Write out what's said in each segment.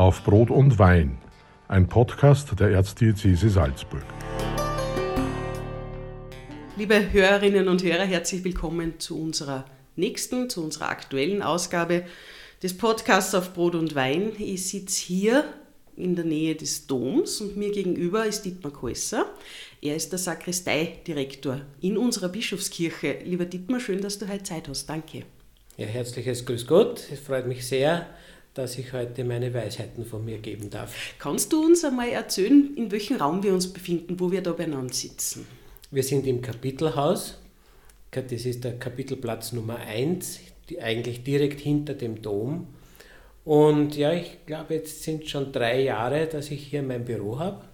Auf Brot und Wein, ein Podcast der Erzdiözese Salzburg. Liebe Hörerinnen und Hörer, herzlich willkommen zu unserer nächsten, zu unserer aktuellen Ausgabe des Podcasts Auf Brot und Wein. Ich sitze hier in der Nähe des Doms und mir gegenüber ist Dietmar Koesser. Er ist der Sakristeidirektor in unserer Bischofskirche. Lieber Dietmar, schön, dass du heute Zeit hast. Danke. Ja, herzliches Grüß Gott. Es freut mich sehr, dass ich heute meine Weisheiten von mir geben darf. Kannst du uns einmal erzählen, in welchem Raum wir uns befinden, wo wir da beieinander sitzen? Wir sind im Kapitelhaus. Das ist der Kapitelplatz Nummer 1, eigentlich direkt hinter dem Dom. Und ja, ich glaube, jetzt sind schon drei Jahre, dass ich hier mein Büro habe.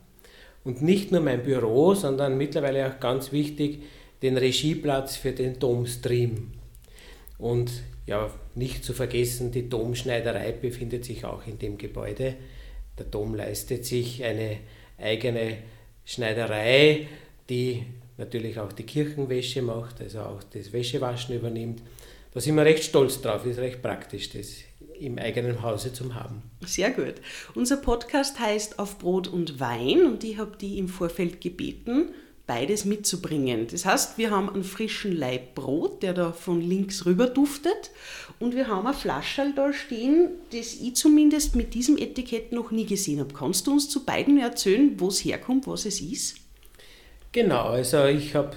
Und nicht nur mein Büro, sondern mittlerweile auch ganz wichtig, den Regieplatz für den Domstream. Und ja, nicht zu vergessen, die Domschneiderei befindet sich auch in dem Gebäude. Der Dom leistet sich eine eigene Schneiderei, die natürlich auch die Kirchenwäsche macht, also auch das Wäschewaschen übernimmt. Da sind wir recht stolz drauf, ist recht praktisch, das im eigenen Hause zu haben. Sehr gut. Unser Podcast heißt Auf Brot und Wein und ich habe die im Vorfeld gebeten, beides mitzubringen. Das heißt, wir haben einen frischen Laib Brot, der da von links rüber duftet und wir haben ein Flascherl da stehen, das ich zumindest mit diesem Etikett noch nie gesehen habe. Kannst du uns zu beiden erzählen, wo es herkommt, was es ist? Genau, also ich habe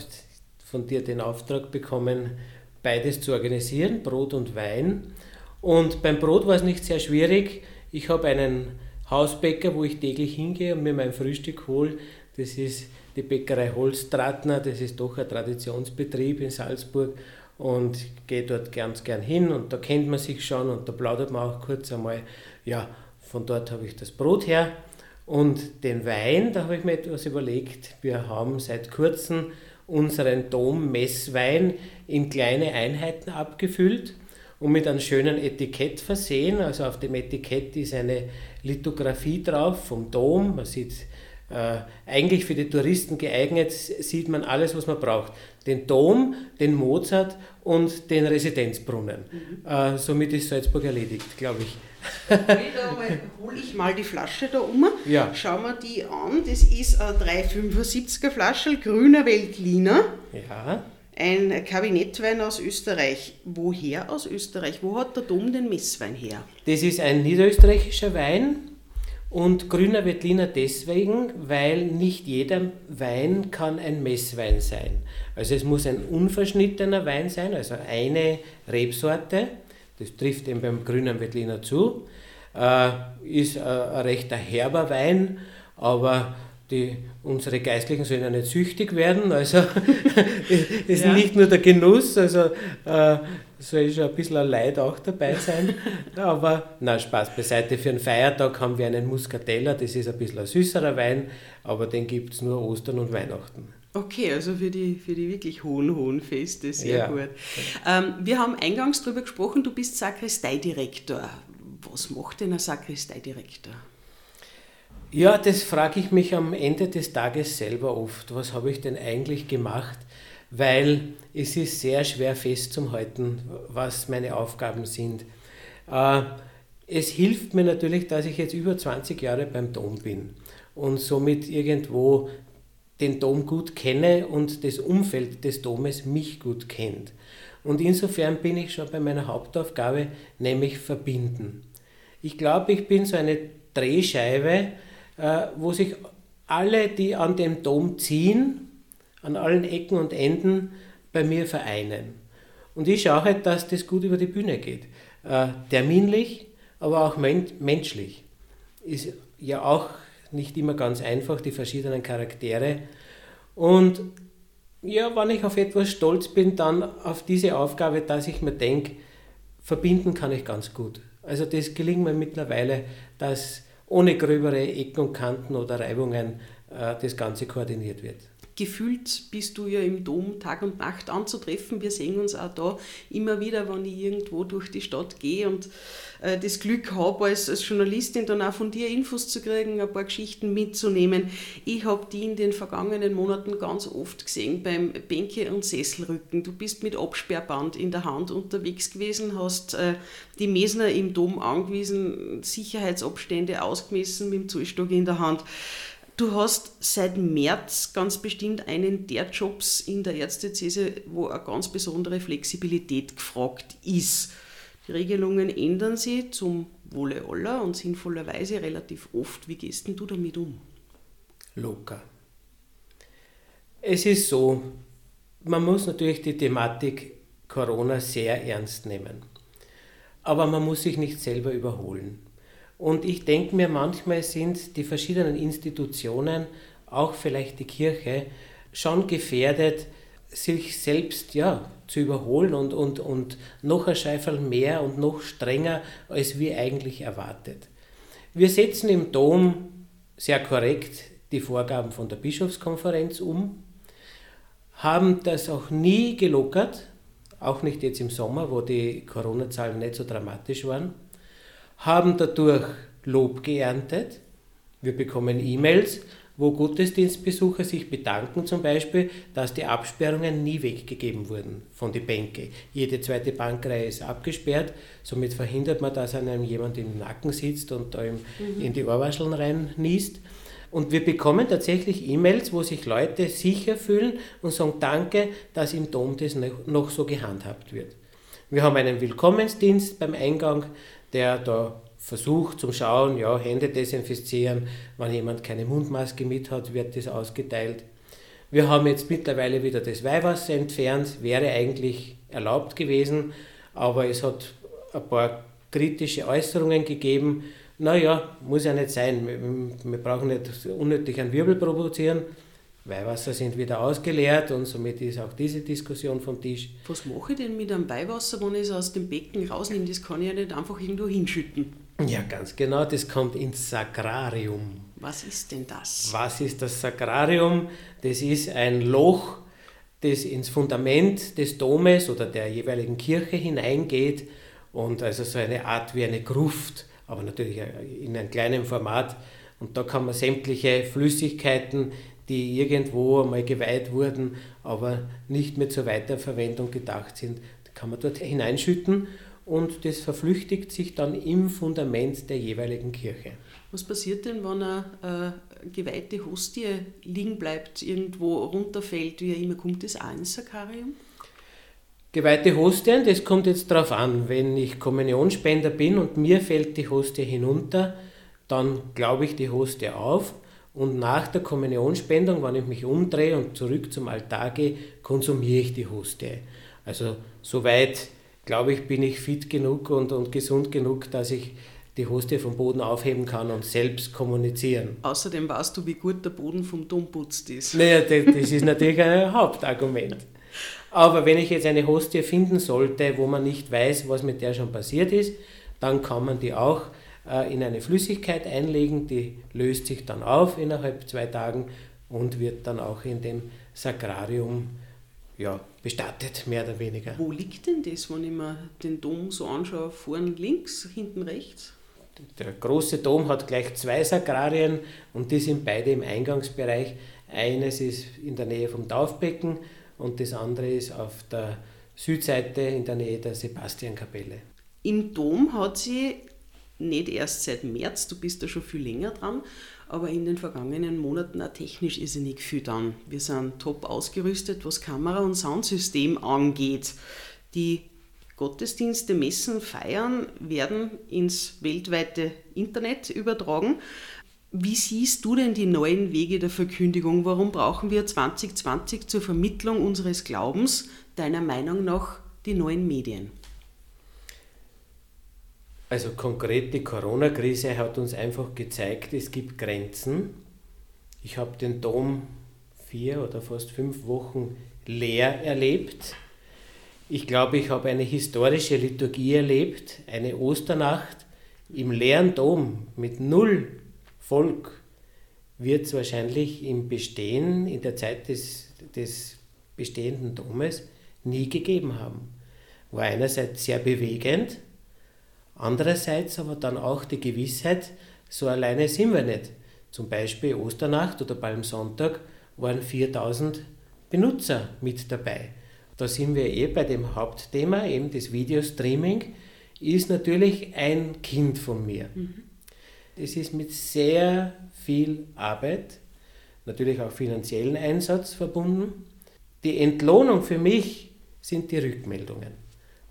von dir den Auftrag bekommen, beides zu organisieren, Brot und Wein. Und beim Brot war es nicht sehr schwierig. Ich habe einen Hausbäcker, wo ich täglich hingehe und mir mein Frühstück hole. Das ist die Bäckerei Holztratner, das ist doch ein Traditionsbetrieb in Salzburg und gehe dort ganz gern hin und da kennt man sich schon und da plaudert man auch kurz einmal. Ja, von dort habe ich das Brot her und den Wein, da habe ich mir etwas überlegt. Wir haben seit kurzem unseren Dom-Messwein in kleine Einheiten abgefüllt und mit einem schönen Etikett versehen. Also auf dem Etikett ist eine Lithografie drauf vom Dom. Man sieht äh, eigentlich für die Touristen geeignet, sieht man alles, was man braucht. Den Dom, den Mozart und den Residenzbrunnen. Mhm. Äh, somit ist Salzburg erledigt, glaube ich. hole ich mal die Flasche da um. Ja. Schauen wir die an. Das ist eine 375er Flasche, grüner Weltliner. Ja. Ein Kabinettwein aus Österreich. Woher aus Österreich? Wo hat der Dom den Messwein her? Das ist ein niederösterreichischer Wein und grüner Veltliner deswegen, weil nicht jeder Wein kann ein Messwein sein. Also es muss ein unverschnittener Wein sein, also eine Rebsorte. Das trifft eben beim grünen Veltliner zu. Äh, ist äh, ein recht herber Wein, aber die, unsere Geistlichen sollen ja nicht süchtig werden. Also ist ja. nicht nur der Genuss, also äh, soll schon ein bisschen ein Leid auch dabei sein. aber na Spaß beiseite. Für einen Feiertag haben wir einen Muscatella, das ist ein bisschen ein süßerer Wein, aber den gibt es nur Ostern und Weihnachten. Okay, also für die, für die wirklich hohen, hohen Feste, sehr ja. gut. Ähm, wir haben eingangs darüber gesprochen, du bist Sakristeidirektor. Was macht denn ein Sakristeidirektor? Ja, das frage ich mich am Ende des Tages selber oft. Was habe ich denn eigentlich gemacht? Weil es ist sehr schwer festzuhalten, was meine Aufgaben sind. Äh, es hilft mir natürlich, dass ich jetzt über 20 Jahre beim Dom bin und somit irgendwo den Dom gut kenne und das Umfeld des Domes mich gut kennt. Und insofern bin ich schon bei meiner Hauptaufgabe, nämlich verbinden. Ich glaube, ich bin so eine Drehscheibe, wo sich alle, die an dem Dom ziehen, an allen Ecken und Enden bei mir vereinen. Und ich schaue halt, dass das gut über die Bühne geht. Äh, terminlich, aber auch menschlich. Ist ja auch nicht immer ganz einfach, die verschiedenen Charaktere. Und ja, wenn ich auf etwas stolz bin, dann auf diese Aufgabe, dass ich mir denke, verbinden kann ich ganz gut. Also das gelingt mir mittlerweile, dass ohne gröbere Ecken und Kanten oder Reibungen äh, das Ganze koordiniert wird. Gefühlt bist du ja im Dom Tag und Nacht anzutreffen. Wir sehen uns auch da immer wieder, wenn ich irgendwo durch die Stadt gehe und äh, das Glück habe, als, als Journalistin dann auch von dir Infos zu kriegen, ein paar Geschichten mitzunehmen. Ich habe die in den vergangenen Monaten ganz oft gesehen beim Bänke- und Sesselrücken. Du bist mit Absperrband in der Hand unterwegs gewesen, hast äh, die Mesner im Dom angewiesen, Sicherheitsabstände ausgemessen mit dem Zollstock in der Hand. Du hast seit März ganz bestimmt einen der Jobs in der Ärztezese, wo eine ganz besondere Flexibilität gefragt ist. Die Regelungen ändern sich zum Wohle aller und sinnvollerweise relativ oft. Wie gehst denn du damit um? Locker. Es ist so, man muss natürlich die Thematik Corona sehr ernst nehmen. Aber man muss sich nicht selber überholen. Und ich denke mir, manchmal sind die verschiedenen Institutionen, auch vielleicht die Kirche, schon gefährdet, sich selbst ja, zu überholen und, und, und noch ein Scheifel mehr und noch strenger, als wir eigentlich erwartet. Wir setzen im Dom sehr korrekt die Vorgaben von der Bischofskonferenz um, haben das auch nie gelockert, auch nicht jetzt im Sommer, wo die Corona-Zahlen nicht so dramatisch waren haben dadurch Lob geerntet. Wir bekommen E-Mails, wo Gottesdienstbesucher sich bedanken, zum Beispiel, dass die Absperrungen nie weggegeben wurden von den Bänken. Jede zweite Bankreihe ist abgesperrt, somit verhindert man, dass einem jemand im Nacken sitzt und da mhm. in die Ohrwascheln rein niest. Und wir bekommen tatsächlich E-Mails, wo sich Leute sicher fühlen und sagen Danke, dass im Dom das noch so gehandhabt wird. Wir haben einen Willkommensdienst beim Eingang, der da versucht zum Schauen, ja, Hände desinfizieren, wenn jemand keine Mundmaske mit hat, wird das ausgeteilt. Wir haben jetzt mittlerweile wieder das Weihwasser entfernt, wäre eigentlich erlaubt gewesen, aber es hat ein paar kritische Äußerungen gegeben. Naja, muss ja nicht sein, wir, brauchen nicht unnötig einen Wirbel provozieren. Weihwasser sind wieder ausgeleert und somit ist auch diese Diskussion vom Tisch. Was mache ich denn mit einem Weihwasser, wenn ich es aus dem Becken rausnehme? Das kann ich ja nicht einfach irgendwo hinschütten. Ja, ganz genau, das kommt ins Sakrarium. Was ist denn das? Was ist das Sakrarium? Das ist ein Loch, das ins Fundament des Domes oder der jeweiligen Kirche hineingeht und also so eine Art wie eine Gruft, aber natürlich in einem kleinen Format. Und da kann man sämtliche Flüssigkeiten die irgendwo einmal geweiht wurden, aber nicht mehr zur Weiterverwendung gedacht sind, kann man dort hineinschütten und das verflüchtigt sich dann im Fundament der jeweiligen Kirche. Was passiert denn, wenn eine äh, geweihte Hostie liegen bleibt, irgendwo runterfällt, wie immer kommt das auch ins Sakarium? Geweihte Hostien, das kommt jetzt darauf an. Wenn ich Kommunionspender bin und mir fällt die Hostie hinunter, dann glaube ich die Hostie auf und nach der Kommunionspendung, wenn ich mich umdrehe und zurück zum Altar gehe, konsumiere ich die Hostie. Also soweit, glaube ich, bin ich fit genug und, und gesund genug, dass ich die Hostie vom Boden aufheben kann und selbst kommunizieren. Außerdem weißt du, wie gut der Boden vom Dom putzt ist. Naja, das, das ist natürlich ein Hauptargument. Aber wenn ich jetzt eine Hostie finden sollte, wo man nicht weiß, was mit der schon passiert ist, dann kann man die auch in eine Flüssigkeit einlegen, die löst sich dann auf innerhalb zwei Tagen und wird dann auch in dem Sakrarium ja, bestattet, mehr oder weniger. Wo liegt denn das, wenn ich mir den Dom so anschaue? Vorn links, hinten rechts? Der große Dom hat gleich zwei Sakrarien und die sind beide im Eingangsbereich. Eines ist in der Nähe vom Taufbecken und das andere ist auf der Südseite in der Nähe der Sebastiankapelle. Im Dom hat sie nicht erst seit März, du bist da schon viel länger dran, aber in den vergangenen Monaten auch technisch ist sie nicht viel dran. Wir sind top ausgerüstet, was Kamera- und Soundsystem angeht. Die Gottesdienste, Messen, Feiern werden ins weltweite Internet übertragen. Wie siehst du denn die neuen Wege der Verkündigung? Warum brauchen wir 2020 zur Vermittlung unseres Glaubens deiner Meinung nach die neuen Medien? Also konkret die Corona-Krise hat uns einfach gezeigt, es gibt Grenzen. Ich habe den Dom vier oder fast fünf Wochen leer erlebt. Ich glaube, ich habe eine historische Liturgie erlebt, eine Osternacht im leeren Dom mit null Volk. wird es wahrscheinlich im Bestehen, in der Zeit des, des bestehenden Domes, nie gegeben haben. War einerseits sehr bewegend, andererseits aber dann auch die Gewissheit, so alleine sind wir nicht. Zum Beispiel Osternacht oder Palmsonntag waren 4000 Benutzer mit dabei. Da sind wir eh bei dem Hauptthema, eben das Videostreaming, ist natürlich ein Kind von mir. Mhm. Es ist mit sehr viel Arbeit, natürlich auch finanziellen Einsatz verbunden. Die Entlohnung für mich sind die Rückmeldungen.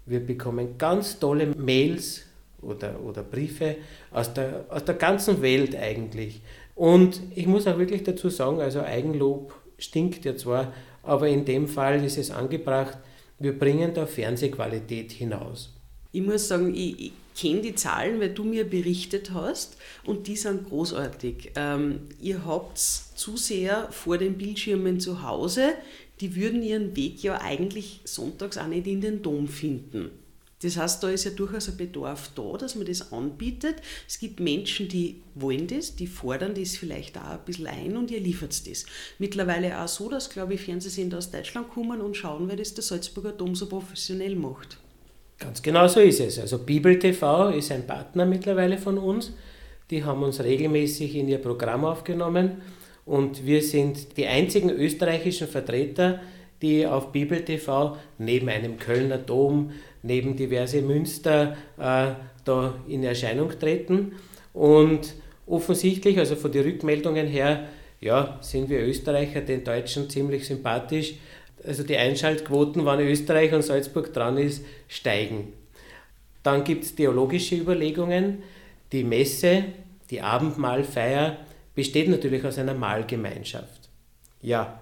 Wir bekommen ganz tolle Mails oder, oder Briefe aus der, aus der ganzen Welt eigentlich. Und ich muss auch wirklich dazu sagen, also Eigenlob stinkt ja zwar, aber in dem Fall ist es angebracht, wir bringen da Fernsehqualität hinaus. Ich muss sagen, ich, ich kenne die Zahlen, weil du mir berichtet hast und die sind großartig. Ähm, ihr habt zu sehr vor den Bildschirmen zu Hause, die würden ihren Weg ja eigentlich sonntags auch nicht in den Dom finden. Das heißt, da ist ja durchaus ein Bedarf da, dass man das anbietet. Es gibt Menschen, die wollen das, die fordern das vielleicht auch ein bisschen ein und ihr liefert das. Mittlerweile auch so, dass, glaube ich, Fernsehsender aus Deutschland kommen und schauen, wer das der Salzburger Dom so professionell macht. Ganz genau so ist es. Also Bibel TV ist ein Partner mittlerweile von uns. Die haben uns regelmäßig in ihr Programm aufgenommen und wir sind die einzigen österreichischen Vertreter, die auf Bibel TV neben einem Kölner Dom, neben diverse Münster äh, da in Erscheinung treten. Und offensichtlich, also von den Rückmeldungen her, ja, sind wir Österreicher den Deutschen ziemlich sympathisch. Also die Einschaltquoten, wann Österreich und Salzburg dran ist, steigen. Dann gibt es theologische Überlegungen. Die Messe, die Abendmahlfeier besteht natürlich aus einer Mahlgemeinschaft. Ja,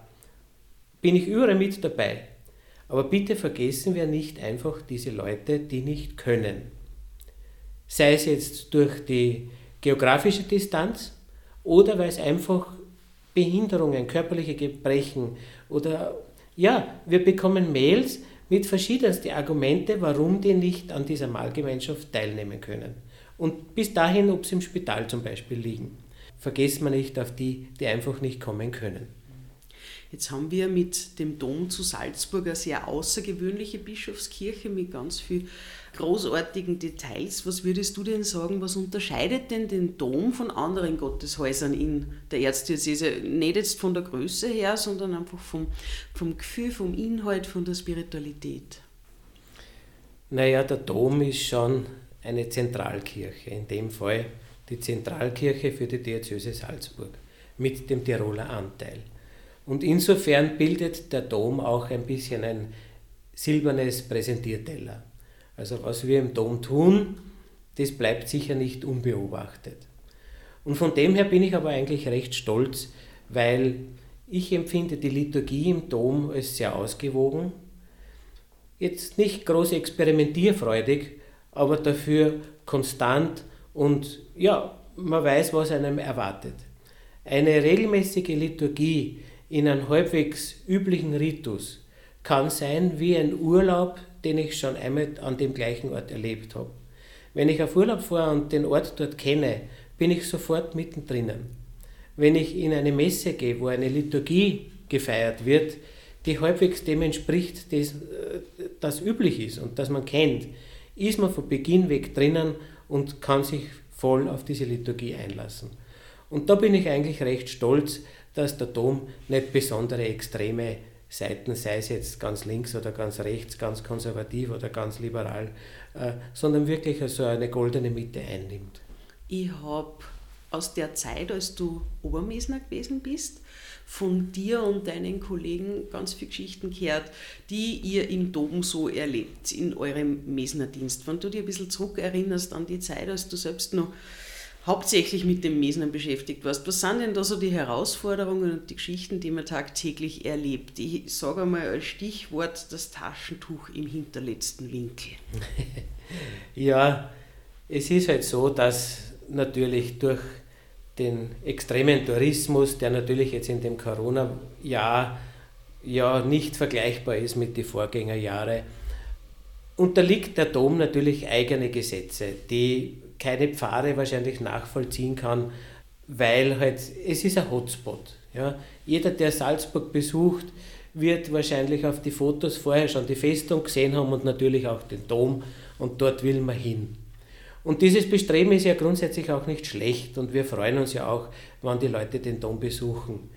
bin ich überall mit dabei. Aber bitte vergessen wir nicht einfach diese Leute, die nicht können. Sei es jetzt durch die geografische Distanz oder weil es einfach Behinderungen, körperliche Gebrechen oder ja, wir bekommen Mails mit verschiedensten Argumenten, warum die nicht an dieser Mahlgemeinschaft teilnehmen können. Und bis dahin, ob sie im Spital zum Beispiel liegen. Vergessen wir nicht auf die, die einfach nicht kommen können. Jetzt haben wir mit dem Dom zu Salzburg eine sehr außergewöhnliche Bischofskirche mit ganz vielen großartigen Details. Was würdest du denn sagen, was unterscheidet denn den Dom von anderen Gotteshäusern in der Erzdiözese? Nicht jetzt von der Größe her, sondern einfach vom, vom Gefühl, vom Inhalt, von der Spiritualität. Naja, der Dom ist schon eine Zentralkirche, in dem Fall die Zentralkirche für die Diözese Salzburg mit dem Tiroler Anteil. Und insofern bildet der Dom auch ein bisschen ein silbernes Präsentierteller. Also was wir im Dom tun, das bleibt sicher nicht unbeobachtet. Und von dem her bin ich aber eigentlich recht stolz, weil ich empfinde die Liturgie im Dom als sehr ausgewogen. Jetzt nicht groß experimentierfreudig, aber dafür konstant und ja, man weiß, was einem erwartet. Eine regelmäßige Liturgie in einem halbwegs üblichen Ritus kann sein wie ein Urlaub, den ich schon einmal an dem gleichen Ort erlebt habe. Wenn ich auf Urlaub fahre und den Ort dort kenne, bin ich sofort mittendrin. Wenn ich in eine Messe gehe, wo eine Liturgie gefeiert wird, die halbwegs dem entspricht, das, das üblich ist und das man kennt, ist man von Beginn weg drinnen und kann sich voll auf diese Liturgie einlassen. Und da bin ich eigentlich recht stolz, dass der Dom nicht besondere extreme Seiten, sei es jetzt ganz links oder ganz rechts, ganz konservativ oder ganz liberal, äh, sondern wirklich so eine goldene Mitte einnimmt. Ich habe aus der Zeit, als du Obermesner gewesen bist, von dir und deinen Kollegen ganz viele Geschichten gehört, die ihr im Dom so erlebt, in eurem Mesnerdienst. Wenn du dir ein bisschen zurückerinnerst an die Zeit, als du selbst noch hauptsächlich mit dem Mesnen beschäftigt warst. Was sind denn da so die Herausforderungen und die Geschichten, die man tagtäglich erlebt? Ich sage einmal als Stichwort das Taschentuch im hinterletzten Winkel. ja, es ist halt so, dass natürlich durch den extremen Tourismus, der natürlich jetzt in dem Corona-Jahr ja nicht vergleichbar ist mit den Vorgängerjahren, unterliegt der Dom natürlich eigene Gesetze, die keine Pfarre wahrscheinlich nachvollziehen kann, weil halt, es ist ein Hotspot. Ja. Jeder, der Salzburg besucht, wird wahrscheinlich auf die Fotos vorher schon die Festung gesehen haben und natürlich auch den Dom und dort will man hin. Und dieses Bestreben ist ja grundsätzlich auch nicht schlecht und wir freuen uns ja auch, wenn die Leute den Dom besuchen.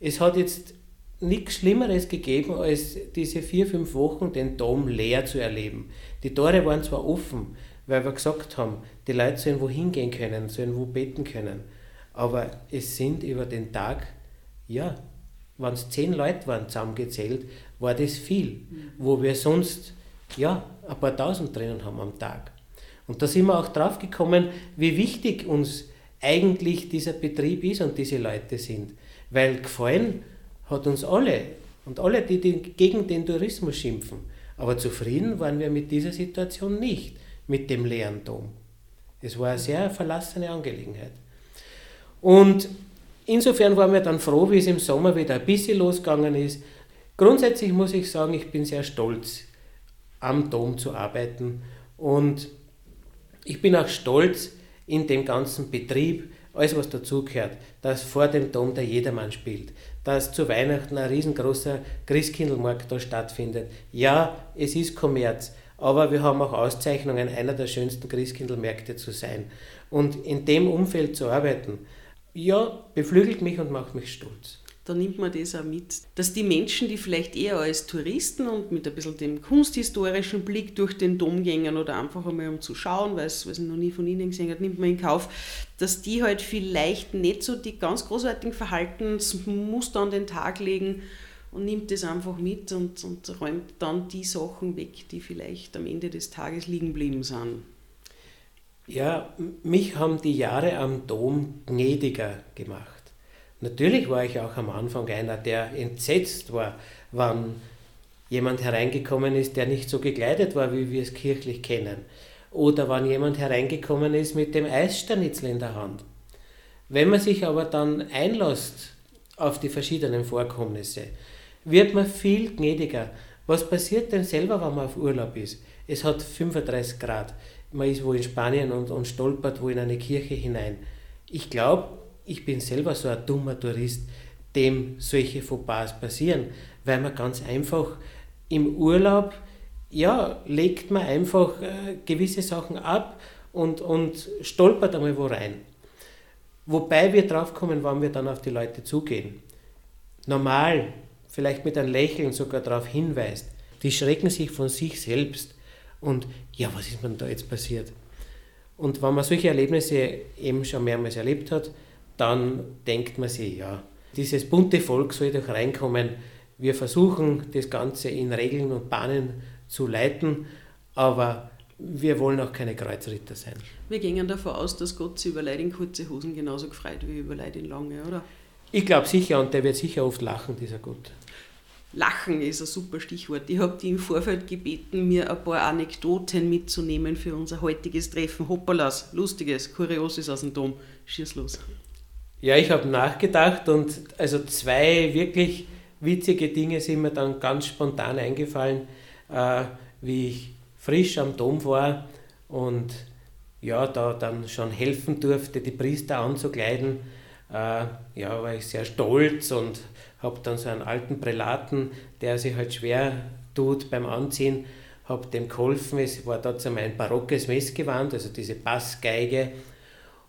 Es hat jetzt nichts Schlimmeres gegeben, als diese vier, fünf Wochen den Dom leer zu erleben. Die Tore waren zwar offen, weil wir gesagt haben, die Leute sollen wohin gehen können, sollen wo beten können, aber es sind über den Tag, ja, wenn es zehn Leute waren zusammengezählt, war das viel, mhm. wo wir sonst ja, ein paar tausend drinnen haben am Tag. Und da sind wir auch drauf gekommen, wie wichtig uns eigentlich dieser Betrieb ist und diese Leute sind. Weil gefallen hat uns alle und alle, die gegen den Tourismus schimpfen. Aber zufrieden waren wir mit dieser Situation nicht, mit dem leeren Dom. Es war eine sehr verlassene Angelegenheit. Und insofern waren wir dann froh, wie es im Sommer wieder ein bisschen losgegangen ist. Grundsätzlich muss ich sagen, ich bin sehr stolz, am Dom zu arbeiten. Und ich bin auch stolz in dem ganzen Betrieb, alles was dazugehört, dass vor dem Dom der Jedermann spielt, dass zu Weihnachten ein riesengroßer Christkindlmarkt da stattfindet. Ja, es ist Kommerz, aber wir haben auch Auszeichnungen, einer der schönsten Christkindlmärkte zu sein. Und in dem Umfeld zu arbeiten, ja, beflügelt mich und macht mich stolz da nimmt man das auch mit. Dass die Menschen, die vielleicht eher als Touristen und mit ein bisschen dem kunsthistorischen Blick durch den Dom gehen oder einfach einmal um zu schauen, weil es noch nie von ihnen gesehen hat, nimmt man in Kauf, dass die halt vielleicht nicht so die ganz großartigen Verhaltensmuster an den Tag legen und nimmt das einfach mit und, und räumt dann die Sachen weg, die vielleicht am Ende des Tages liegen geblieben sind. Ja, mich haben die Jahre am Dom gnädiger gemacht. Natürlich war ich auch am Anfang einer, der entsetzt war, wann jemand hereingekommen ist, der nicht so gekleidet war, wie wir es kirchlich kennen. Oder wann jemand hereingekommen ist mit dem Eissternitzel in der Hand. Wenn man sich aber dann einlässt auf die verschiedenen Vorkommnisse, wird man viel gnädiger. Was passiert denn selber, wenn man auf Urlaub ist? Es hat 35 Grad. Man ist wo in Spanien und, und stolpert wo in eine Kirche hinein. Ich glaube, ich bin selber so ein dummer Tourist, dem solche Fauxpas passieren, weil man ganz einfach im Urlaub, ja, legt man einfach äh, gewisse Sachen ab und, und stolpert einmal wo rein. Wobei wir draufkommen, wann wir dann auf die Leute zugehen. Normal, vielleicht mit einem Lächeln sogar darauf hinweist. Die schrecken sich von sich selbst und ja, was ist mir da jetzt passiert? Und wenn man solche Erlebnisse eben schon mehrmals erlebt hat, dann denkt man sich, ja, dieses bunte Volk soll doch reinkommen. Wir versuchen das Ganze in Regeln und Bahnen zu leiten, aber wir wollen auch keine Kreuzritter sein. Wir gehen davon aus, dass Gott sich über Leute in kurze Hosen genauso gefreut wie über Leute in lange, oder? Ich glaube sicher und der wird sicher oft lachen, dieser Gott. Lachen ist ein super Stichwort. Ich habe die im Vorfeld gebeten, mir ein paar Anekdoten mitzunehmen für unser heutiges Treffen. Hoppalas, Lustiges, Kurioses aus dem Dom. Schieß los. Ja, ich habe nachgedacht und also zwei wirklich witzige Dinge sind mir dann ganz spontan eingefallen, äh, wie ich frisch am Dom war und ja, da dann schon helfen durfte, die Priester anzukleiden. Äh, ja, war ich sehr stolz und habe dann so einen alten Prälaten, der sich halt schwer tut beim Anziehen, habe dem geholfen. Es war dazu mein barockes Messgewand, also diese Bassgeige.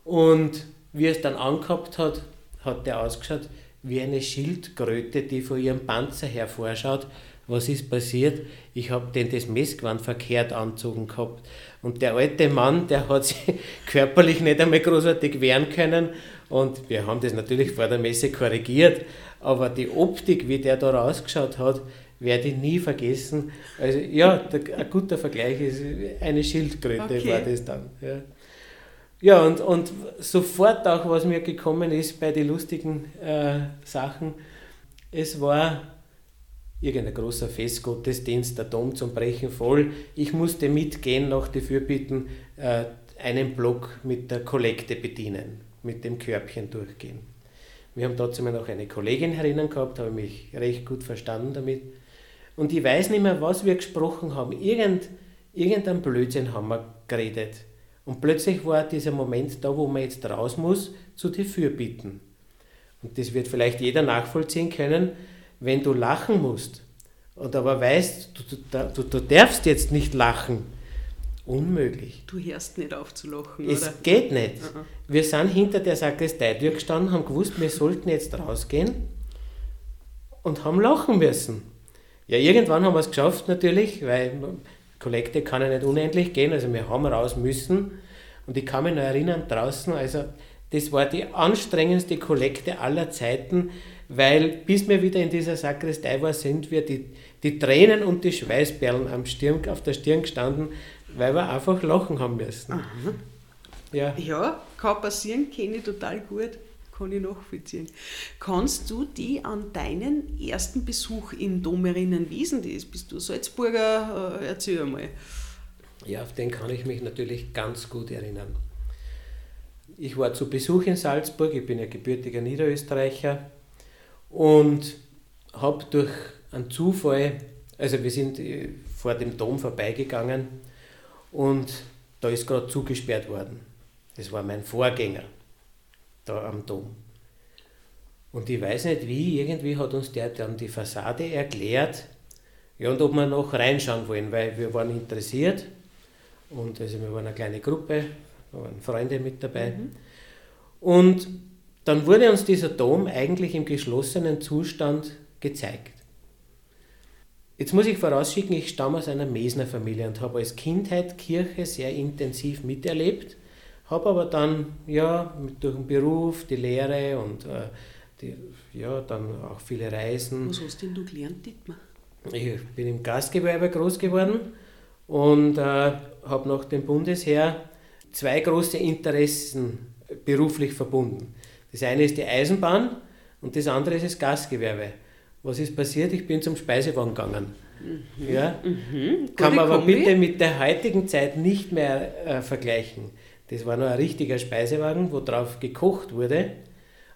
Und wie es dann angehabt hat, hat der ausgeschaut wie eine Schildkröte, die von ihrem Panzer hervorschaut. Was ist passiert? Ich habe den das Messgewand verkehrt anzogen gehabt. Und der alte Mann, der hat sich körperlich nicht einmal großartig wehren können. Und wir haben das natürlich vor der Messe korrigiert. Aber die Optik, wie der da rausgeschaut hat, werde ich nie vergessen. Also ja, der, ein guter Vergleich ist eine Schildkröte okay. war das dann. Ja. Ja, und, und sofort auch, was mir gekommen ist bei den lustigen äh, Sachen, es war irgendein großer Festgottesdienst, der Dom zum Brechen voll. Ich musste mitgehen nach den Fürbitten, äh, einen Block mit der Kollekte bedienen, mit dem Körbchen durchgehen. Wir haben dazu noch eine Kollegin herinnen gehabt, habe mich recht gut verstanden damit. Und ich weiß nicht mehr, was wir gesprochen haben. Irgend, irgendein Blödsinn haben wir geredet. Und plötzlich war dieser Moment da, wo man jetzt raus muss, zu die Fürbitten. Und das wird vielleicht jeder nachvollziehen können, wenn du lachen musst und aber weißt, du, du, du darfst jetzt nicht lachen. Unmöglich. Du hörst nicht auf zu lachen, es oder? geht nicht. Uh -uh. Wir sind hinter der Sakristei gestanden, haben gewusst, wir sollten jetzt rausgehen und haben lachen müssen. Ja, irgendwann haben wir es geschafft natürlich, weil Kollekte kann ja nicht unendlich gehen, also wir haben raus müssen. Und ich kann mich noch erinnern, draußen, also das war die anstrengendste Kollekte aller Zeiten, weil bis wir wieder in dieser Sakristei waren, sind wir die, die Tränen und die Schweißperlen am Stirn, auf der Stirn gestanden, weil wir einfach lachen haben müssen. Aha. Ja. ja, kann passieren, kenne ich total gut, kann ich nachvollziehen. Kannst du die an deinen ersten Besuch in Domerinnen Wiesen, das bist du Salzburger, äh, erzähl einmal. Ja, auf den kann ich mich natürlich ganz gut erinnern. Ich war zu Besuch in Salzburg, ich bin ja gebürtiger Niederösterreicher und habe durch einen Zufall, also wir sind äh, vor dem Dom vorbeigegangen und da ist gerade zugesperrt worden. Das war mein Vorgänger da am Dom. Und ich weiß nicht wie, irgendwie hat uns der dann die Fassade erklärt, ja, und ob wir noch reinschauen wollen, weil wir waren interessiert und also wir waren eine kleine Gruppe, da waren Freunde mit dabei. Mhm. Und dann wurde uns dieser Dom eigentlich im geschlossenen Zustand gezeigt. Jetzt muss ich vorausschicken, ich stamme aus einer Mesner Familie und habe als Kindheit Kirche sehr intensiv miterlebt, habe aber dann ja durch den Beruf, die Lehre und äh, die, ja, dann auch viele Reisen. Was hast denn du gelernt, Dietmar? Ich bin im Gastgewerbe groß geworden und äh, habe nach dem Bundesheer zwei große Interessen beruflich verbunden. Das eine ist die Eisenbahn und das andere ist das Gastgewerbe. Was ist passiert? Ich bin zum Speisewagen gegangen. Mhm. Ja? Mhm. Kann man aber bitte mit der heutigen Zeit nicht mehr äh, vergleichen. Das war noch ein richtiger Speisewagen, wo drauf gekocht wurde.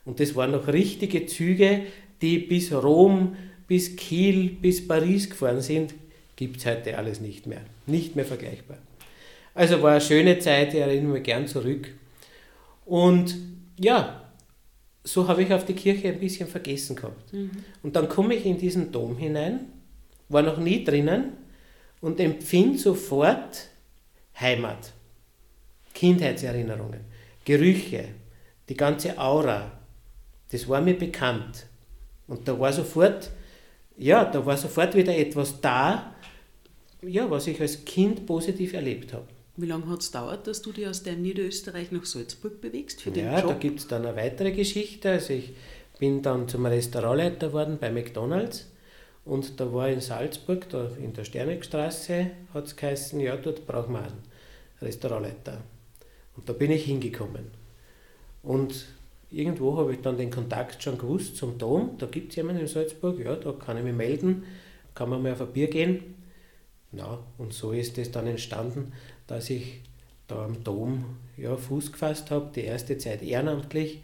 Und das waren noch richtige Züge, die bis Rom, bis Kiel, bis Paris gefahren sind. Gibt es heute alles nicht mehr. Nicht mehr vergleichbar. Also war eine schöne Zeit, ich erinnere mich gern zurück. Und ja, so habe ich auf die Kirche ein bisschen vergessen gehabt. Mhm. Und dann komme ich in diesen Dom hinein, war noch nie drinnen und empfinde sofort Heimat, Kindheitserinnerungen, Gerüche, die ganze Aura. Das war mir bekannt. Und da war sofort, ja, da war sofort wieder etwas da, ja, was ich als Kind positiv erlebt habe. Wie lange hat es gedauert, dass du dich aus deinem Niederösterreich nach Salzburg bewegst für den ja, Job? Ja, da gibt es dann eine weitere Geschichte. Also ich bin dann zum Restaurantleiter geworden bei McDonalds und da war in Salzburg, da in der Sternegstraße, hat es geheißen, ja, dort brauchen wir einen Restaurantleiter. Und da bin ich hingekommen. Und irgendwo habe ich dann den Kontakt schon gewusst zum Dom. Da gibt es jemanden in Salzburg, ja, da kann ich mich melden, kann man mal auf ein Bier gehen. Na, und so ist es dann entstanden, dass ich da am Dom ja, Fuß gefasst habe, die erste Zeit ehrenamtlich,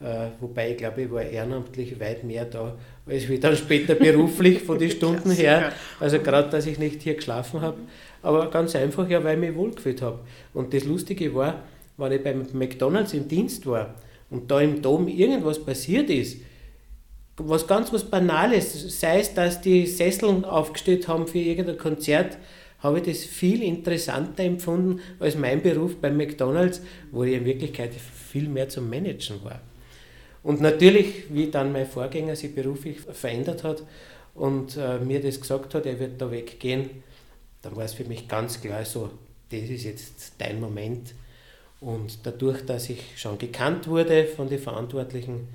äh, wobei ich glaube, ich war ehrenamtlich weit mehr da, als wie dann später beruflich von den Stunden her. Also gerade, dass ich nicht hier geschlafen habe, aber ganz einfach, ja, weil ich mich wohlgefühlt habe. Und das Lustige war, wenn ich beim McDonalds im Dienst war und da im Dom irgendwas passiert ist, was ganz was Banales, sei es, dass die Sesseln aufgestellt haben für irgendein Konzert, habe ich das viel interessanter empfunden als mein Beruf beim McDonalds, wo ich in Wirklichkeit viel mehr zum Managen war. Und natürlich, wie dann mein Vorgänger sich beruflich verändert hat und äh, mir das gesagt hat, er wird da weggehen, dann war es für mich ganz klar so, das ist jetzt dein Moment. Und dadurch, dass ich schon gekannt wurde von den Verantwortlichen,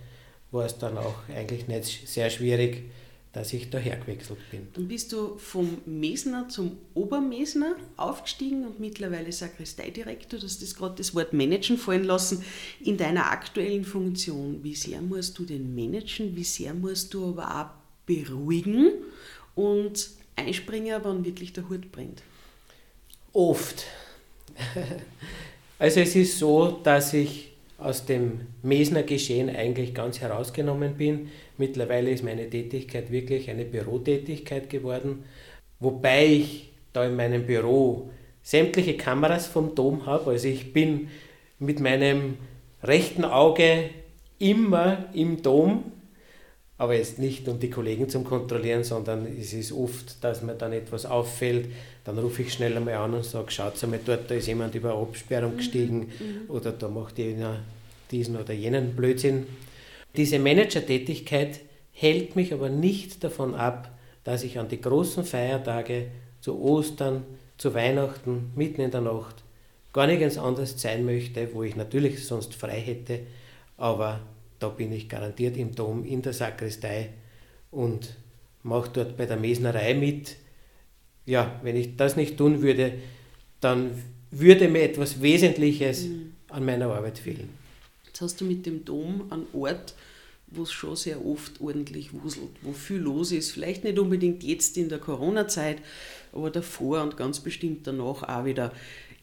war es dann auch eigentlich nicht sehr schwierig, dass ich daher gewechselt bin. Dann bist du vom Mesner zum Obermesner aufgestiegen und mittlerweile Sakristeidirektor. Du hast das gerade das Wort managen fallen lassen. In deiner aktuellen Funktion, wie sehr musst du den managen, wie sehr musst du aber auch beruhigen und einspringen, wann wirklich der Hut brennt? Oft. Also es ist so, dass ich aus dem Mesner Geschehen eigentlich ganz herausgenommen bin. Mittlerweile ist meine Tätigkeit wirklich eine Bürotätigkeit geworden, wobei ich da in meinem Büro sämtliche Kameras vom Dom habe. Also ich bin mit meinem rechten Auge immer im Dom, aber jetzt nicht um die Kollegen zu kontrollieren, sondern es ist oft, dass mir dann etwas auffällt, dann rufe ich schnell einmal an und sage, schaut einmal dort, da ist jemand über Absperrung mhm. gestiegen mhm. oder da macht jeder diesen oder jenen Blödsinn. Diese Managertätigkeit hält mich aber nicht davon ab, dass ich an die großen Feiertage, zu Ostern, zu Weihnachten, mitten in der Nacht, gar nirgends anders sein möchte, wo ich natürlich sonst frei hätte, aber da bin ich garantiert im Dom, in der Sakristei und mache dort bei der Mesnerei mit. Ja, wenn ich das nicht tun würde, dann würde mir etwas Wesentliches mhm. an meiner Arbeit fehlen. Jetzt hast du mit dem Dom einen Ort, wo es schon sehr oft ordentlich wuselt, wo viel los ist. Vielleicht nicht unbedingt jetzt in der Corona-Zeit, aber davor und ganz bestimmt danach auch wieder.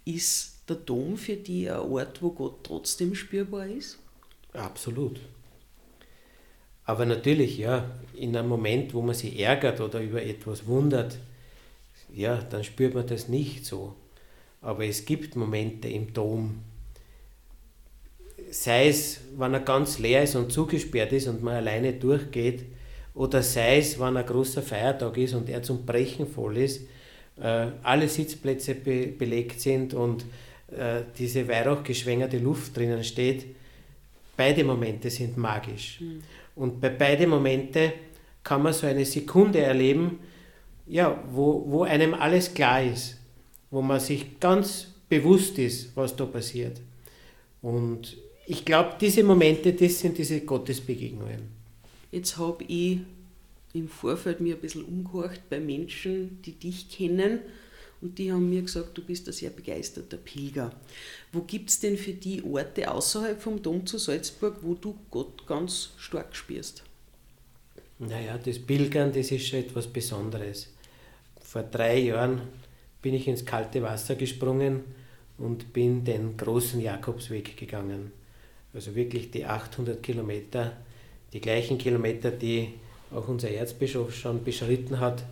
Ist der Dom für dich ein Ort, wo Gott trotzdem spürbar ist? Absolut. Aber natürlich, ja, in einem Moment, wo man sich ärgert oder über etwas wundert, ja, dann spürt man das nicht so. Aber es gibt Momente im Dom, sei es, wenn er ganz leer ist und zugesperrt ist und man alleine durchgeht, oder sei es, wenn ein großer Feiertag ist und er zum Brechen voll ist, äh, alle Sitzplätze be belegt sind und äh, diese weihrauchgeschwängerte Luft drinnen steht, beide Momente sind magisch. Mhm. Und bei beiden Momente kann man so eine Sekunde erleben, ja, wo, wo einem alles klar ist, wo man sich ganz bewusst ist, was da passiert. Und ich glaube, diese Momente, das sind diese Gottesbegegnungen. Jetzt habe ich im Vorfeld mir ein bisschen umgehorcht bei Menschen, die dich kennen und die haben mir gesagt, du bist ein sehr begeisterter Pilger. Wo gibt es denn für die Orte außerhalb vom Dom zu Salzburg, wo du Gott ganz stark spürst? Naja, das Pilgern, das ist schon etwas Besonderes. Vor drei Jahren bin ich ins kalte Wasser gesprungen und bin den großen Jakobsweg gegangen. Also wirklich die 800 Kilometer, die gleichen Kilometer, die auch unser Erzbischof schon beschritten hat.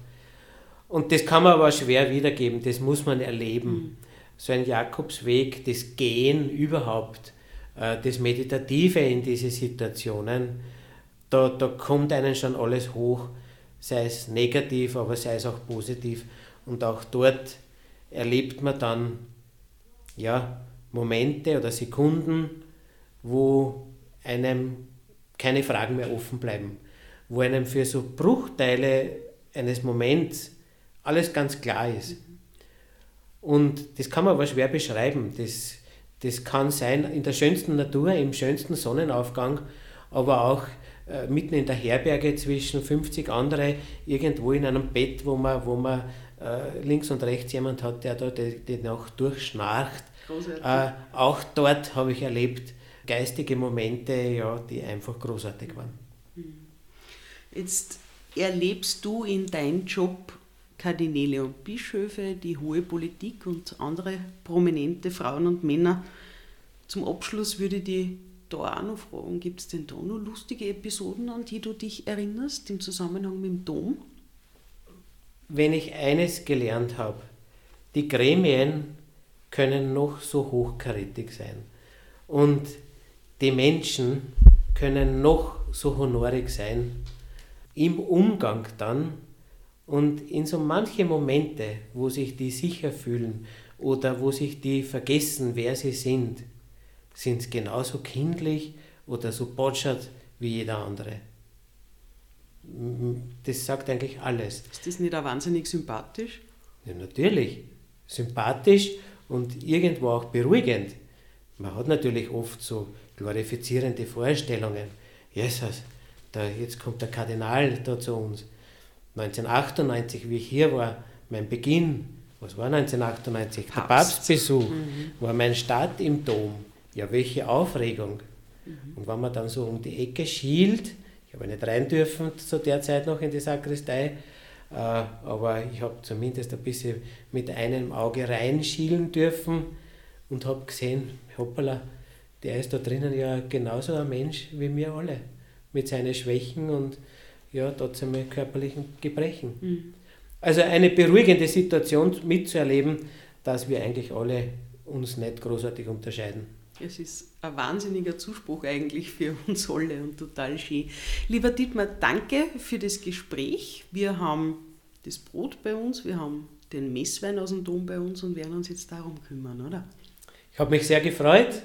Und das kann man aber schwer wiedergeben, das muss man erleben. Mhm. So ein Jakobsweg, das Gehen überhaupt, äh, das Meditative in diese Situationen, da, da kommt einen schon alles hoch, sei es negativ, aber sei es auch positiv. Und auch dort erlebt man dann ja, Momente oder Sekunden, wo einem keine Fragen mehr offen bleiben, wo einem für so Bruchteile eines Moments alles ganz klar ist. Und das kann man aber schwer beschreiben. Das, das kann sein in der schönsten Natur, im schönsten Sonnenaufgang, aber auch äh, mitten in der Herberge zwischen 50 andere, irgendwo in einem Bett, wo man, wo man äh, links und rechts jemand hat, der da die, die Nacht durchschnarcht. Äh, auch dort habe ich erlebt, geistige Momente, ja, die einfach großartig waren. Jetzt erlebst du in deinem Job Kardinäle und Bischöfe, die hohe Politik und andere prominente Frauen und Männer. Zum Abschluss würde dich da auch noch fragen, gibt es denn da noch lustige Episoden, an die du dich erinnerst im Zusammenhang mit dem Dom? Wenn ich eines gelernt habe, die Gremien können noch so hochkarätig sein und die Menschen können noch so honorig sein, im Umgang dann und in so manche Momente, wo sich die sicher fühlen oder wo sich die vergessen, wer sie sind, sind sie genauso kindlich oder so botschert wie jeder andere. Das sagt eigentlich alles. Ist das nicht auch wahnsinnig sympathisch? Ja, natürlich. Sympathisch und irgendwo auch beruhigend. Man hat natürlich oft so glorifizierende Vorstellungen. Jesus, da, jetzt kommt der Kardinal da zu uns. 1998, wie ich hier war, mein Beginn, was war 1998? Papst. Der Papstbesuch mhm. war mein Start im Dom. Ja, welche Aufregung. Mhm. Und wenn man dann so um die Ecke schielt, ich habe nicht rein dürfen zu der Zeit noch in die Sakristei, äh, aber ich habe zumindest ein bisschen mit einem Auge reinschielen dürfen und habe gesehen, hoppala, der ist da drinnen ja genauso ein Mensch wie wir alle, mit seinen Schwächen und ja, trotzdem körperlichen Gebrechen. Mhm. Also eine beruhigende Situation mitzuerleben, dass wir eigentlich alle uns nicht großartig unterscheiden. Es ist ein wahnsinniger Zuspruch eigentlich für uns alle und total schön. Lieber Dietmar, danke für das Gespräch. Wir haben das Brot bei uns, wir haben den Messwein aus dem Dom bei uns und werden uns jetzt darum kümmern, oder? Ich habe mich sehr gefreut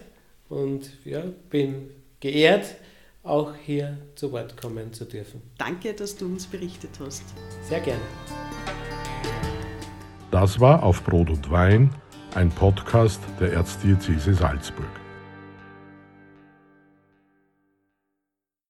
und ja, bin geehrt, auch hier zu Wort kommen zu dürfen. Danke, dass du uns berichtet hast. Sehr gerne. Das war auf Brot und Wein, ein Podcast der Erzdiözese Salzburg.